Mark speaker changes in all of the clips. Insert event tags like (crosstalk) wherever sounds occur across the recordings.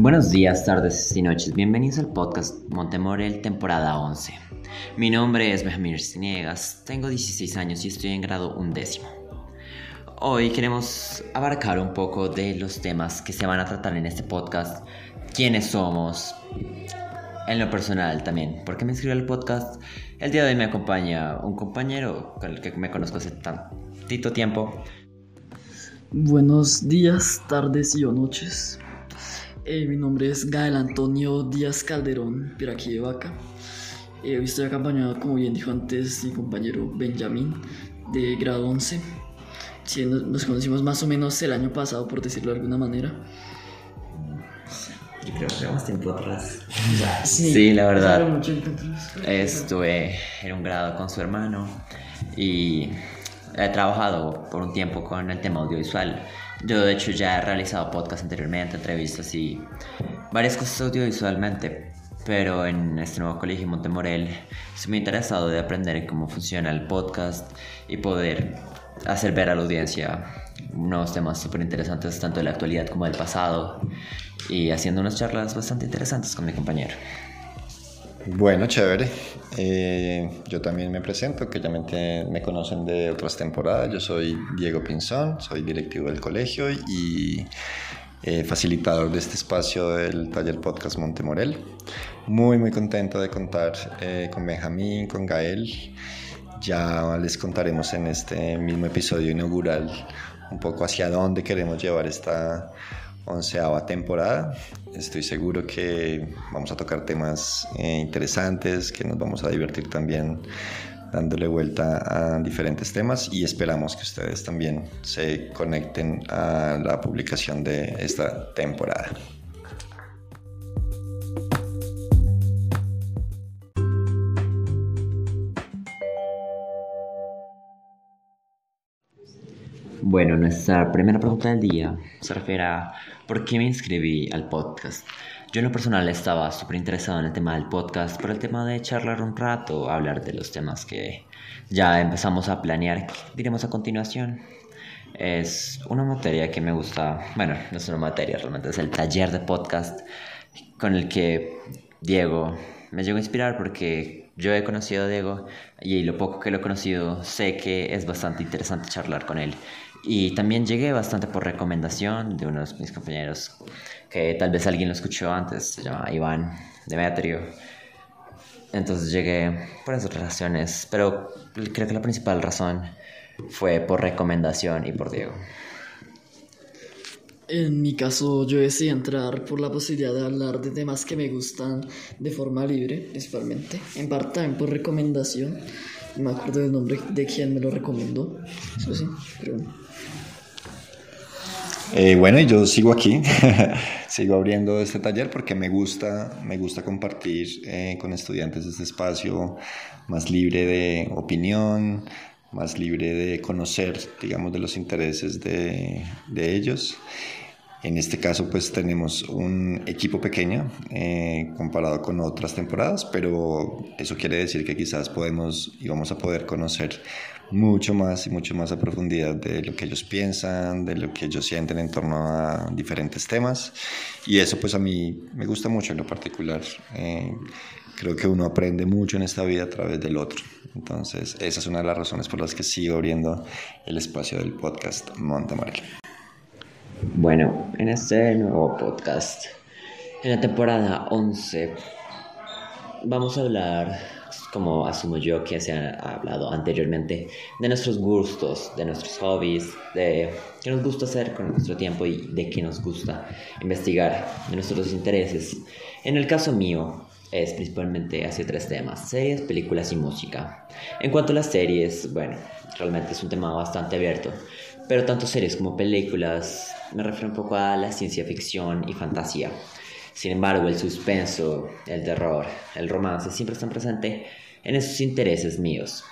Speaker 1: Buenos días, tardes y noches. Bienvenidos al podcast Montemorel, temporada 11. Mi nombre es Benjamín Ciniegas, tengo 16 años y estoy en grado undécimo. Hoy queremos abarcar un poco de los temas que se van a tratar en este podcast, quiénes somos, en lo personal también, por qué me inscribí al podcast. El día de hoy me acompaña un compañero con el que me conozco hace tantito tiempo.
Speaker 2: Buenos días, tardes y o noches. Eh, mi nombre es Gael Antonio Díaz Calderón, Piraquí de Vaca. Eh, hoy estoy acompañado, como bien dijo antes, mi compañero Benjamín, de grado 11. Sí, nos, conocimos más o menos el año pasado, por decirlo de alguna manera.
Speaker 1: Yo creo que más tiempo atrás. (laughs) Sí, la verdad. Estuve en un grado con su hermano y he trabajado por un tiempo con el tema audiovisual. Yo de hecho ya he realizado podcast anteriormente, entrevistas y varias cosas audiovisualmente, pero en este nuevo colegio Montemorel estoy muy interesado de aprender cómo funciona el podcast y poder hacer ver a la audiencia unos temas súper interesantes tanto de la actualidad como del pasado y haciendo unas charlas bastante interesantes con mi compañero.
Speaker 3: Bueno, chévere. Eh, yo también me presento, que ya me, conocen de otras temporadas. Yo soy Diego Pinzón, soy directivo del colegio y eh, facilitador de este espacio del taller podcast Montemorel. Muy, muy contento de contar eh, con Benjamín, con Gael. Ya les contaremos en este mismo episodio inaugural un poco hacia dónde queremos llevar esta onceava temporada. Estoy seguro que vamos a tocar temas eh, interesantes, que nos vamos a divertir también dándole vuelta a diferentes temas y esperamos que ustedes también se conecten a la publicación de esta temporada.
Speaker 1: Bueno, nuestra primera pregunta del día se refiere a ¿por qué me inscribí al podcast? Yo en lo personal estaba súper interesado en el tema del podcast, por el tema de charlar un rato, hablar de los temas que ya empezamos a planear, diremos a continuación. Es una materia que me gusta, bueno, no es una materia, realmente es el taller de podcast con el que Diego me llegó a inspirar porque yo he conocido a Diego y lo poco que lo he conocido sé que es bastante interesante charlar con él. Y también llegué bastante por recomendación de unos de mis compañeros que tal vez alguien lo escuchó antes, se llama Iván Demetrio. Entonces llegué por esas razones, pero creo que la principal razón fue por recomendación y por Diego.
Speaker 2: En mi caso, yo decidí entrar por la posibilidad de hablar de temas que me gustan de forma libre, principalmente. En parte también por recomendación. Me acuerdo del nombre de quien me lo recomendó. Eso sí, pero
Speaker 3: eh, bueno, y yo sigo aquí, (laughs) sigo abriendo este taller porque me gusta, me gusta compartir eh, con estudiantes este espacio más libre de opinión, más libre de conocer, digamos, de los intereses de, de ellos. En este caso, pues tenemos un equipo pequeño eh, comparado con otras temporadas, pero eso quiere decir que quizás podemos y vamos a poder conocer mucho más y mucho más a profundidad de lo que ellos piensan, de lo que ellos sienten en torno a diferentes temas. Y eso pues a mí me gusta mucho en lo particular. Eh, creo que uno aprende mucho en esta vida a través del otro. Entonces, esa es una de las razones por las que sigo abriendo el espacio del podcast Montemorel.
Speaker 1: Bueno, en este nuevo podcast, en la temporada 11, vamos a hablar como asumo yo que se ha hablado anteriormente, de nuestros gustos, de nuestros hobbies, de qué nos gusta hacer con nuestro tiempo y de qué nos gusta investigar, de nuestros intereses. En el caso mío, es principalmente hacia tres temas, series, películas y música. En cuanto a las series, bueno, realmente es un tema bastante abierto, pero tanto series como películas me refiero un poco a la ciencia ficción y fantasía. Sin embargo, el suspenso, el terror, el romance siempre están presentes en esos intereses míos.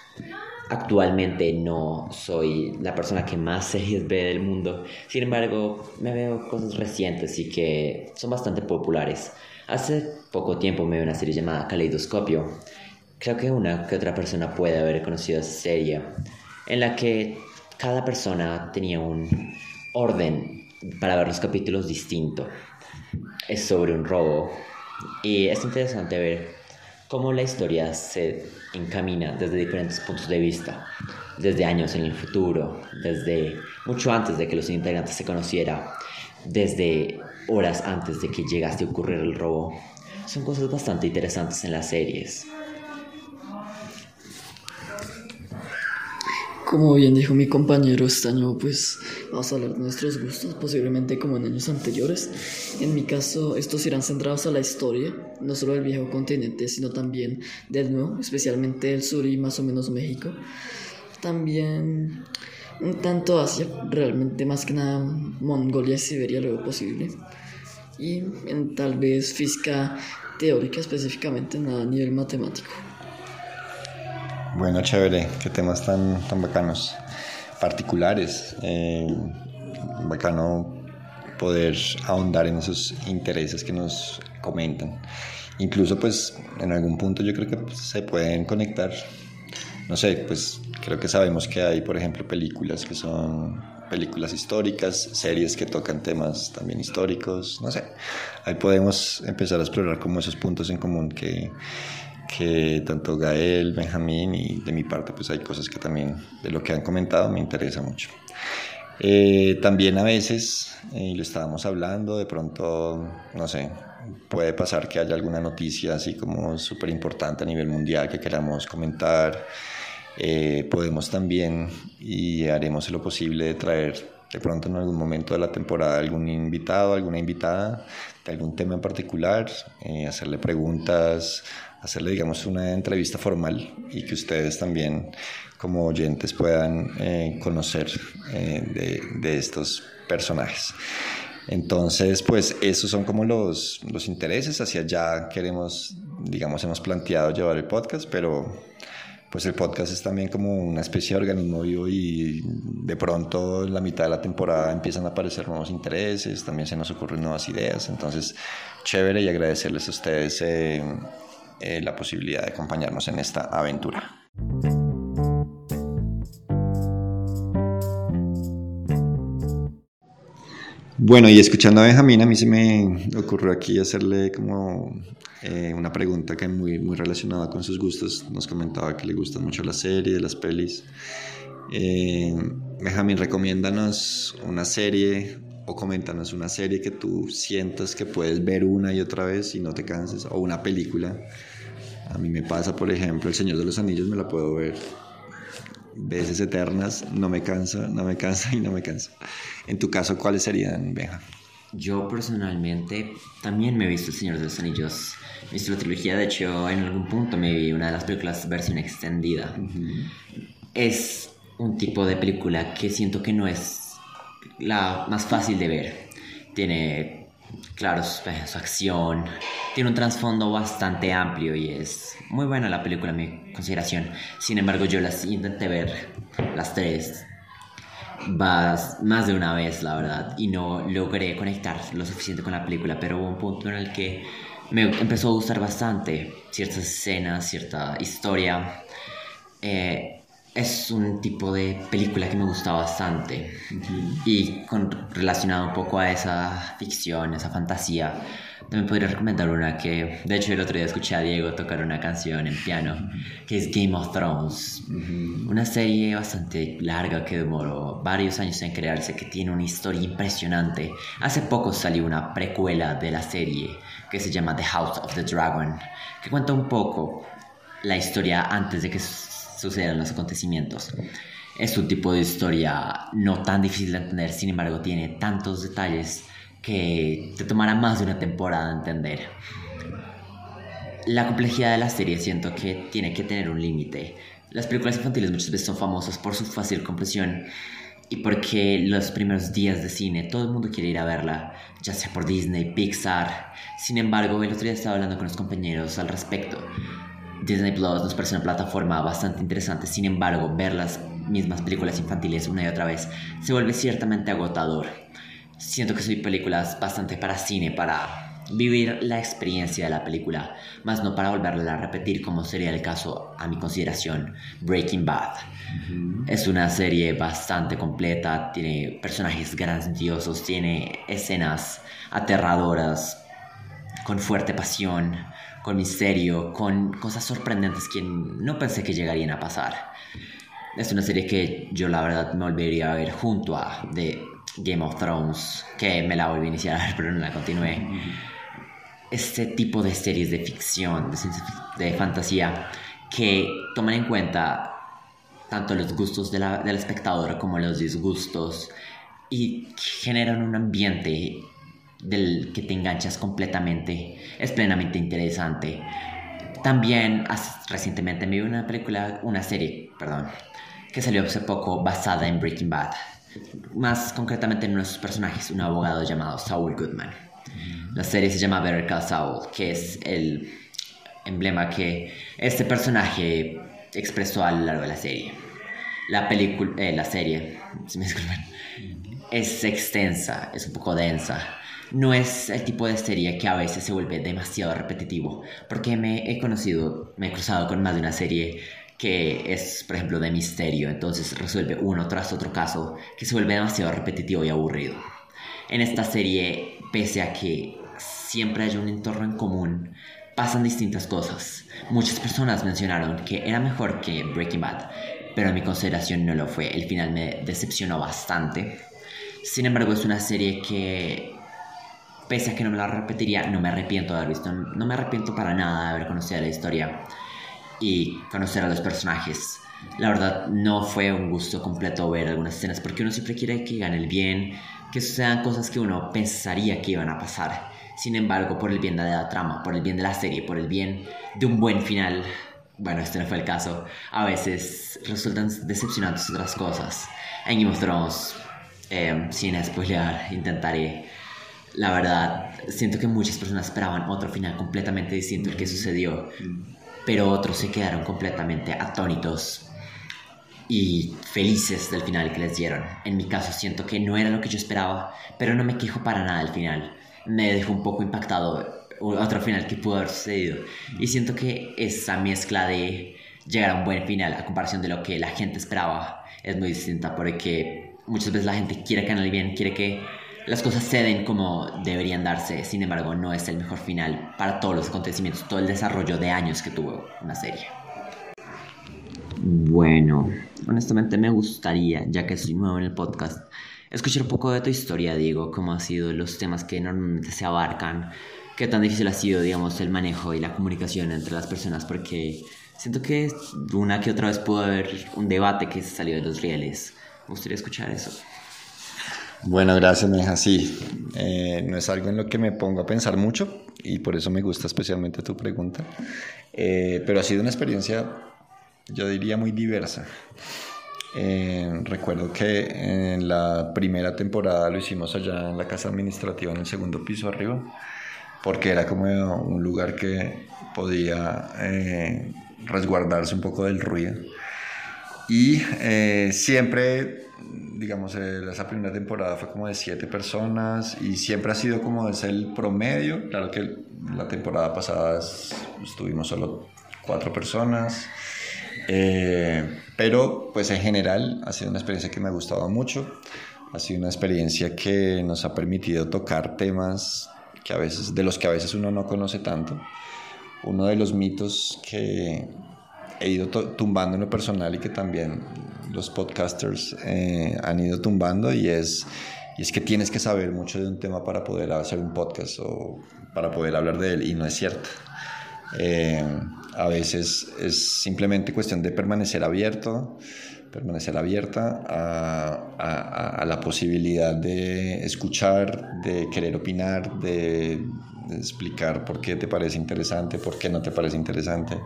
Speaker 1: Actualmente no soy la persona que más series ve del mundo, sin embargo me veo cosas recientes y que son bastante populares. Hace poco tiempo me vi una serie llamada Caleidoscopio. Creo que una que otra persona puede haber conocido esa serie, en la que cada persona tenía un orden para ver los capítulos distinto. es sobre un robo y es interesante ver cómo la historia se encamina desde diferentes puntos de vista, desde años en el futuro, desde mucho antes de que los integrantes se conocieran, desde horas antes de que llegase a ocurrir el robo. Son cosas bastante interesantes en las series.
Speaker 2: Como bien dijo mi compañero, este año pues vamos a hablar de nuestros gustos, posiblemente como en años anteriores. En mi caso, estos irán centrados a la historia, no solo del viejo continente, sino también del nuevo, especialmente el sur y más o menos México. También un tanto Asia, realmente más que nada Mongolia y Siberia lo posible. Y en tal vez física teórica específicamente, nada a nivel matemático.
Speaker 3: Bueno, chévere, qué temas tan, tan bacanos, particulares. Eh, bacano poder ahondar en esos intereses que nos comentan. Incluso pues en algún punto yo creo que se pueden conectar. No sé, pues creo que sabemos que hay, por ejemplo, películas que son películas históricas, series que tocan temas también históricos, no sé. Ahí podemos empezar a explorar como esos puntos en común que, que tanto Gael, Benjamín y de mi parte pues hay cosas que también de lo que han comentado me interesa mucho. Eh, también a veces, y lo estábamos hablando, de pronto, no sé, puede pasar que haya alguna noticia así como súper importante a nivel mundial que queramos comentar. Eh, podemos también y haremos lo posible de traer de pronto en algún momento de la temporada algún invitado, alguna invitada de algún tema en particular, eh, hacerle preguntas, hacerle, digamos, una entrevista formal y que ustedes también, como oyentes, puedan eh, conocer eh, de, de, estos personajes. Entonces, pues esos son como los, los intereses, hacia allá queremos, digamos, hemos planteado llevar el podcast, pero pues el podcast es también como una especie de organismo vivo y de pronto en la mitad de la temporada empiezan a aparecer nuevos intereses, también se nos ocurren nuevas ideas, entonces chévere y agradecerles a ustedes eh, eh, la posibilidad de acompañarnos en esta aventura. Bueno, y escuchando a Benjamín, a mí se me ocurrió aquí hacerle como eh, una pregunta que muy, muy relacionada con sus gustos. Nos comentaba que le gustan mucho las series, las pelis. Eh, Benjamín, recomiéndanos una serie o coméntanos una serie que tú sientas que puedes ver una y otra vez y no te canses, o una película. A mí me pasa, por ejemplo, El Señor de los Anillos, me la puedo ver veces eternas, no me cansa, no me cansa y no me cansa. En tu caso, ¿cuáles serían, Benja?
Speaker 1: Yo personalmente también me he visto El Señor de los Anillos. He visto la trilogía, de hecho, en algún punto me vi una de las películas versión extendida. Es un tipo de película que siento que no es la más fácil de ver. Tiene, claro, su, acción, tiene un trasfondo bastante amplio y es muy buena la película en mi consideración. Sin embargo, yo las intenté ver las tres más, más de una vez, la verdad, y no logré conectar lo suficiente con la película, pero hubo un punto en el que me empezó a gustar bastante ciertas escenas, cierta historia. Eh, es un tipo de película que me gusta bastante. Y con, relacionado un poco a esa ficción, esa fantasía, también podría recomendar una que, de hecho el otro día escuché a Diego tocar una canción en piano, que es Game of Thrones, una serie bastante larga que demoró varios años en crearse, que tiene una historia impresionante. Hace poco salió una precuela de la serie que se llama The House of the Dragon, que cuenta un poco la historia antes de que sucedan los acontecimientos. Es un tipo de historia no tan difícil de entender, sin embargo tiene tantos detalles que te tomará más de una temporada entender. La complejidad de la serie siento que tiene que tener un límite. Las películas infantiles muchas veces son famosas por su fácil comprensión y porque los primeros días de cine todo el mundo quiere ir a verla, ya sea por Disney, Pixar. Sin embargo, el otro día estaba hablando con los compañeros al respecto. Disney Plus nos parece una plataforma bastante interesante, sin embargo, ver las mismas películas infantiles una y otra vez se vuelve ciertamente agotador. Siento que son películas bastante para cine, para vivir la experiencia de la película, más no para volverla a repetir como sería el caso a mi consideración Breaking Bad. Es una serie bastante completa, tiene personajes grandiosos, tiene escenas aterradoras, con fuerte pasión, con misterio, con cosas sorprendentes que no pensé que llegarían a pasar. Es una serie que yo la verdad me volvería a ver junto a The Game of Thrones, que me la volví a iniciar (laughs) pero no la continué. Este tipo de series de ficción, de, de fantasía, que toman en cuenta tanto los gustos del espectador como los disgustos y generan un ambiente del que te enganchas completamente. Es plenamente interesante. También recientemente me vi una película, una serie, perdón, que salió hace poco basada en Breaking Bad. Más concretamente en uno de sus personajes, un abogado llamado Saul Goodman. La serie se llama Better Call Saul, que es el emblema que este personaje expresó a lo largo de la serie. La película, eh, la serie, (laughs) si me disculpan, es extensa, es un poco densa no es el tipo de serie que a veces se vuelve demasiado repetitivo, porque me he conocido, me he cruzado con más de una serie que es, por ejemplo, de misterio, entonces resuelve uno tras otro caso que se vuelve demasiado repetitivo y aburrido. En esta serie, pese a que siempre hay un entorno en común, pasan distintas cosas. Muchas personas mencionaron que era mejor que Breaking Bad, pero a mi consideración no lo fue. El final me decepcionó bastante. Sin embargo, es una serie que pese a que no me la repetiría, no me arrepiento de haber visto, no me arrepiento para nada de haber conocido la historia y conocer a los personajes. La verdad, no fue un gusto completo ver algunas escenas porque uno siempre quiere que gane el bien, que sucedan cosas que uno pensaría que iban a pasar. Sin embargo, por el bien de la trama, por el bien de la serie, por el bien de un buen final, bueno, este no fue el caso, a veces resultan decepcionantes otras cosas. En Game of Thrones, eh, sin spoilear, intentaré la verdad, siento que muchas personas esperaban otro final completamente distinto al que sucedió, pero otros se quedaron completamente atónitos y felices del final que les dieron. En mi caso siento que no era lo que yo esperaba, pero no me quejo para nada del final. Me dejó un poco impactado otro final que pudo haber sucedido. Y siento que esa mezcla de llegar a un buen final a comparación de lo que la gente esperaba es muy distinta porque muchas veces la gente quiere que el bien, quiere que las cosas ceden como deberían darse, sin embargo no es el mejor final para todos los acontecimientos, todo el desarrollo de años que tuvo una serie. Bueno, honestamente me gustaría, ya que soy nuevo en el podcast, escuchar un poco de tu historia, Diego, cómo han sido los temas que normalmente se abarcan, qué tan difícil ha sido, digamos, el manejo y la comunicación entre las personas, porque siento que una que otra vez pudo haber un debate que salió de los rieles. Me gustaría escuchar eso.
Speaker 3: Bueno, gracias, Meja. Sí, eh, no es algo en lo que me pongo a pensar mucho y por eso me gusta especialmente tu pregunta. Eh, pero ha sido una experiencia, yo diría, muy diversa. Eh, recuerdo que en la primera temporada lo hicimos allá en la casa administrativa, en el segundo piso arriba, porque era como un lugar que podía resguardarse un poco del ruido. Y siempre digamos, esa primera temporada fue como de siete personas y siempre ha sido como es el promedio. Claro que la temporada pasada estuvimos solo cuatro personas, eh, pero pues en general ha sido una experiencia que me ha gustado mucho. Ha sido una experiencia que nos ha permitido tocar temas que a veces, de los que a veces uno no conoce tanto. Uno de los mitos que he ido tumbando en lo personal y que también los podcasters eh, han ido tumbando y es, y es que tienes que saber mucho de un tema para poder hacer un podcast o para poder hablar de él y no es cierto. Eh, a veces es simplemente cuestión de permanecer abierto, permanecer abierta a, a, a la posibilidad de escuchar, de querer opinar, de, de explicar por qué te parece interesante, por qué no te parece interesante.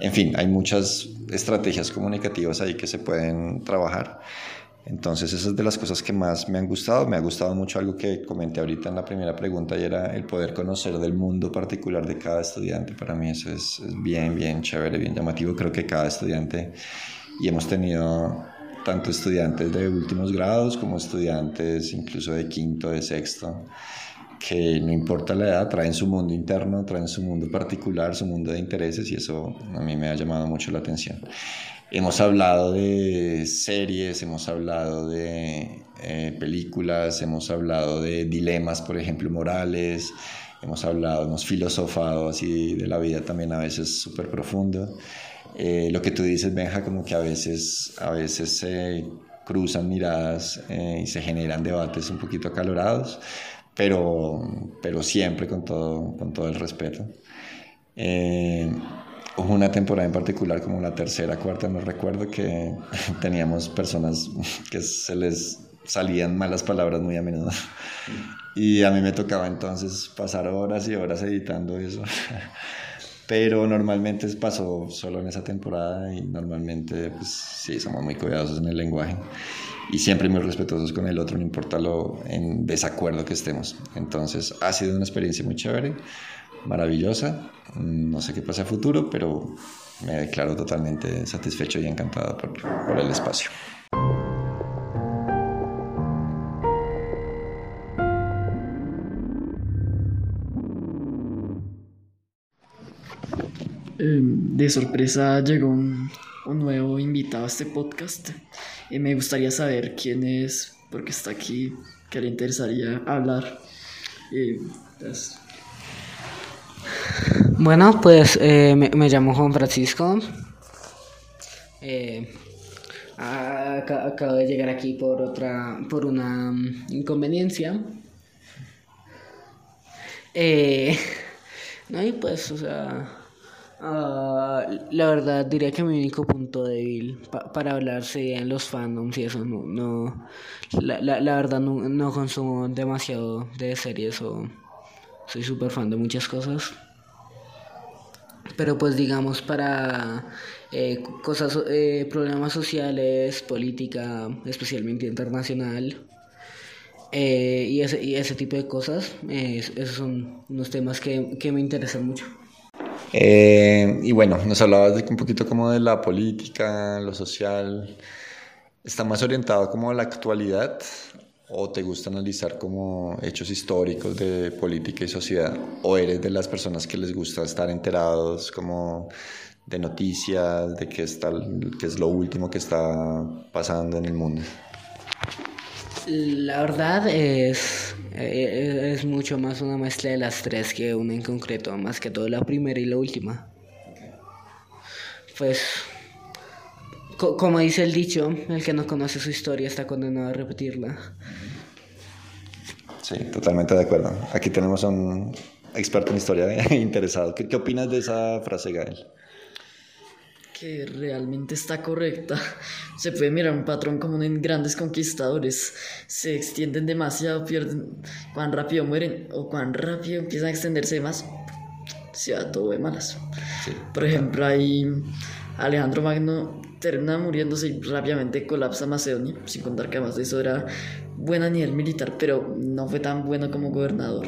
Speaker 3: En fin, hay muchas estrategias comunicativas ahí que se pueden trabajar. Entonces, esa es de las cosas que más me han gustado. Me ha gustado mucho algo que comenté ahorita en la primera pregunta y era el poder conocer del mundo particular de cada estudiante. Para mí eso es, bien, bien chévere, bien llamativo. Creo que cada estudiante, y hemos tenido tanto estudiantes de últimos grados como estudiantes incluso de quinto, de sexto, que no importa la edad, traen su mundo interno, traen su mundo particular, su mundo de intereses y eso a mí me ha llamado mucho la atención. Hemos hablado de series, hemos hablado de eh, películas, hemos hablado de dilemas, por ejemplo, morales, hemos hablado, hemos filosofado así de la vida también a veces súper profundo. Eh, lo que tú dices, Benja, como que a veces, a veces se cruzan miradas eh, y se generan debates un poquito acalorados, pero, pero siempre con todo, con todo el respeto. Eh, hubo una temporada en particular, como la tercera, cuarta, no recuerdo, que (laughs) teníamos personas que se les salían malas palabras muy a menudo. (laughs) Y a mí me tocaba entonces pasar horas y horas editando eso. (laughs) Pero normalmente pasó solo en esa temporada y normalmente, pues sí, somos muy cuidadosos en el lenguaje y siempre muy respetuosos con el otro, no importa lo en desacuerdo que estemos. Entonces, ha sido una experiencia muy chévere, maravillosa. No sé qué pasa a futuro, pero me declaro totalmente satisfecho y encantado por, por el espacio.
Speaker 2: Em, de sorpresa llegó un, un, nuevo invitado a este podcast. Y me gustaría saber quién es, porque está aquí, que le interesaría hablar.
Speaker 4: Pues... Bueno, pues eh, me, me, llamo Juan Francisco. Eh, acabo de llegar aquí por otra, por una mm, inconveniencia. Eh, (laughs) no, y pues, o sea, Ah, la verdad diría que mi único punto débil para hablar sería en los fandoms y eso no, no la, la, la verdad no, no, consumo demasiado de series o soy súper fan de muchas cosas. Pero pues digamos para eh, cosas eh, problemas sociales política especialmente internacional eh, y, ese, y ese tipo de cosas esos son unos temas que, que me interesan mucho
Speaker 3: eh, y bueno, nos hablabas de un poquito como de la política, lo social. ¿Está más orientado como a la actualidad o te gusta analizar como hechos históricos de política y sociedad? ¿O eres de las personas que les gusta estar enterados como de noticias, de qué, está, qué es lo último que está pasando en el mundo?
Speaker 4: La verdad es, eh, es mucho más una mezcla de las tres que una en concreto, más que todo la primera y la última. Pues, como dice el dicho, el que no conoce su historia está condenado a repetirla.
Speaker 3: Sí, totalmente de acuerdo. Aquí tenemos a un experto en historia (laughs) interesado. ¿Qué, qué opinas de esa frase, Gael?
Speaker 2: Que realmente está correcta. Se puede mirar un patrón común en grandes conquistadores. Se extienden demasiado, pierden cuán rápido mueren o cuán rápido empiezan a extenderse más. Se va todo de malas. Por ejemplo, ahí Alejandro Magno termina muriéndose y rápidamente colapsa Macedonia, sin contar que además de eso era buen a nivel militar, pero no fue tan bueno como gobernador.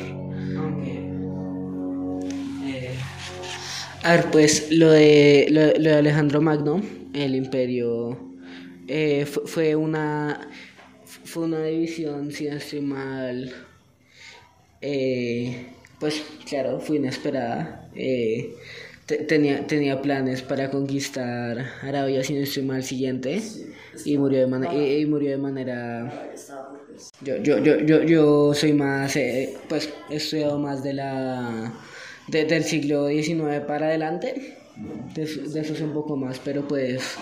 Speaker 4: A ver, pues lo de, lo, de Alejandro Magno, el imperio, eh, fue, una fue una división, si no estoy mal, eh, pues claro, fue inesperada. Eh, tenía, tenía planes para conquistar Arabia, si no estoy mal, siguiente, y murió de, y, murió de manera... Yo, yo, yo, yo, yo soy más, pues he estudiado más de la desde el siglo XIX para adelante. De, eso es un poco más, pero pues...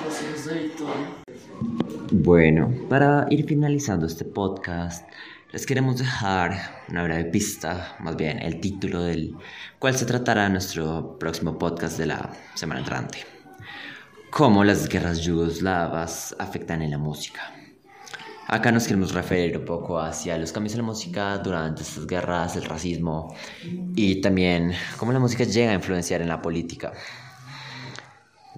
Speaker 1: Bueno, para ir finalizando este podcast, les queremos dejar una breve pista, más bien el título del cual se tratará nuestro próximo podcast de la semana entrante. Cómo las guerras yugoslavas afectan en la música. Acá nos queremos referir un poco hacia los cambios en la música durante estas guerras, el racismo y también cómo la música llega a influenciar en la política.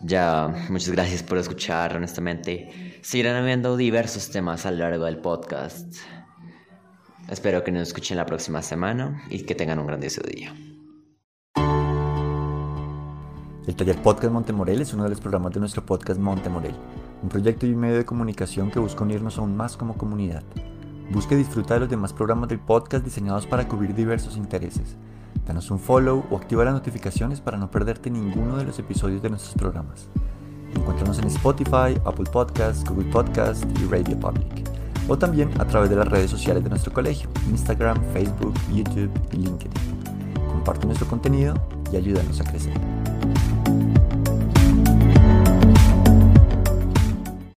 Speaker 1: Ya, muchas gracias por escuchar, honestamente. Seguirán habiendo diversos temas a lo largo del podcast. Espero que nos escuchen la próxima semana y que tengan un grandioso día.
Speaker 3: El taller Podcast Montemorel es uno de los programas de nuestro podcast Montemorel, un proyecto y un medio de comunicación que busca unirnos aún más como comunidad.
Speaker 5: Busca y disfruta de los demás programas del podcast diseñados para cubrir diversos intereses. Danos un follow o activa las notificaciones para no perderte ninguno de los episodios de nuestros programas. Encuéntranos en Spotify, Apple Podcasts, Google Podcasts y Radio Public. O también a través de las redes sociales de nuestro colegio, Instagram, Facebook, YouTube y LinkedIn. Comparte nuestro contenido y ayúdanos a crecer.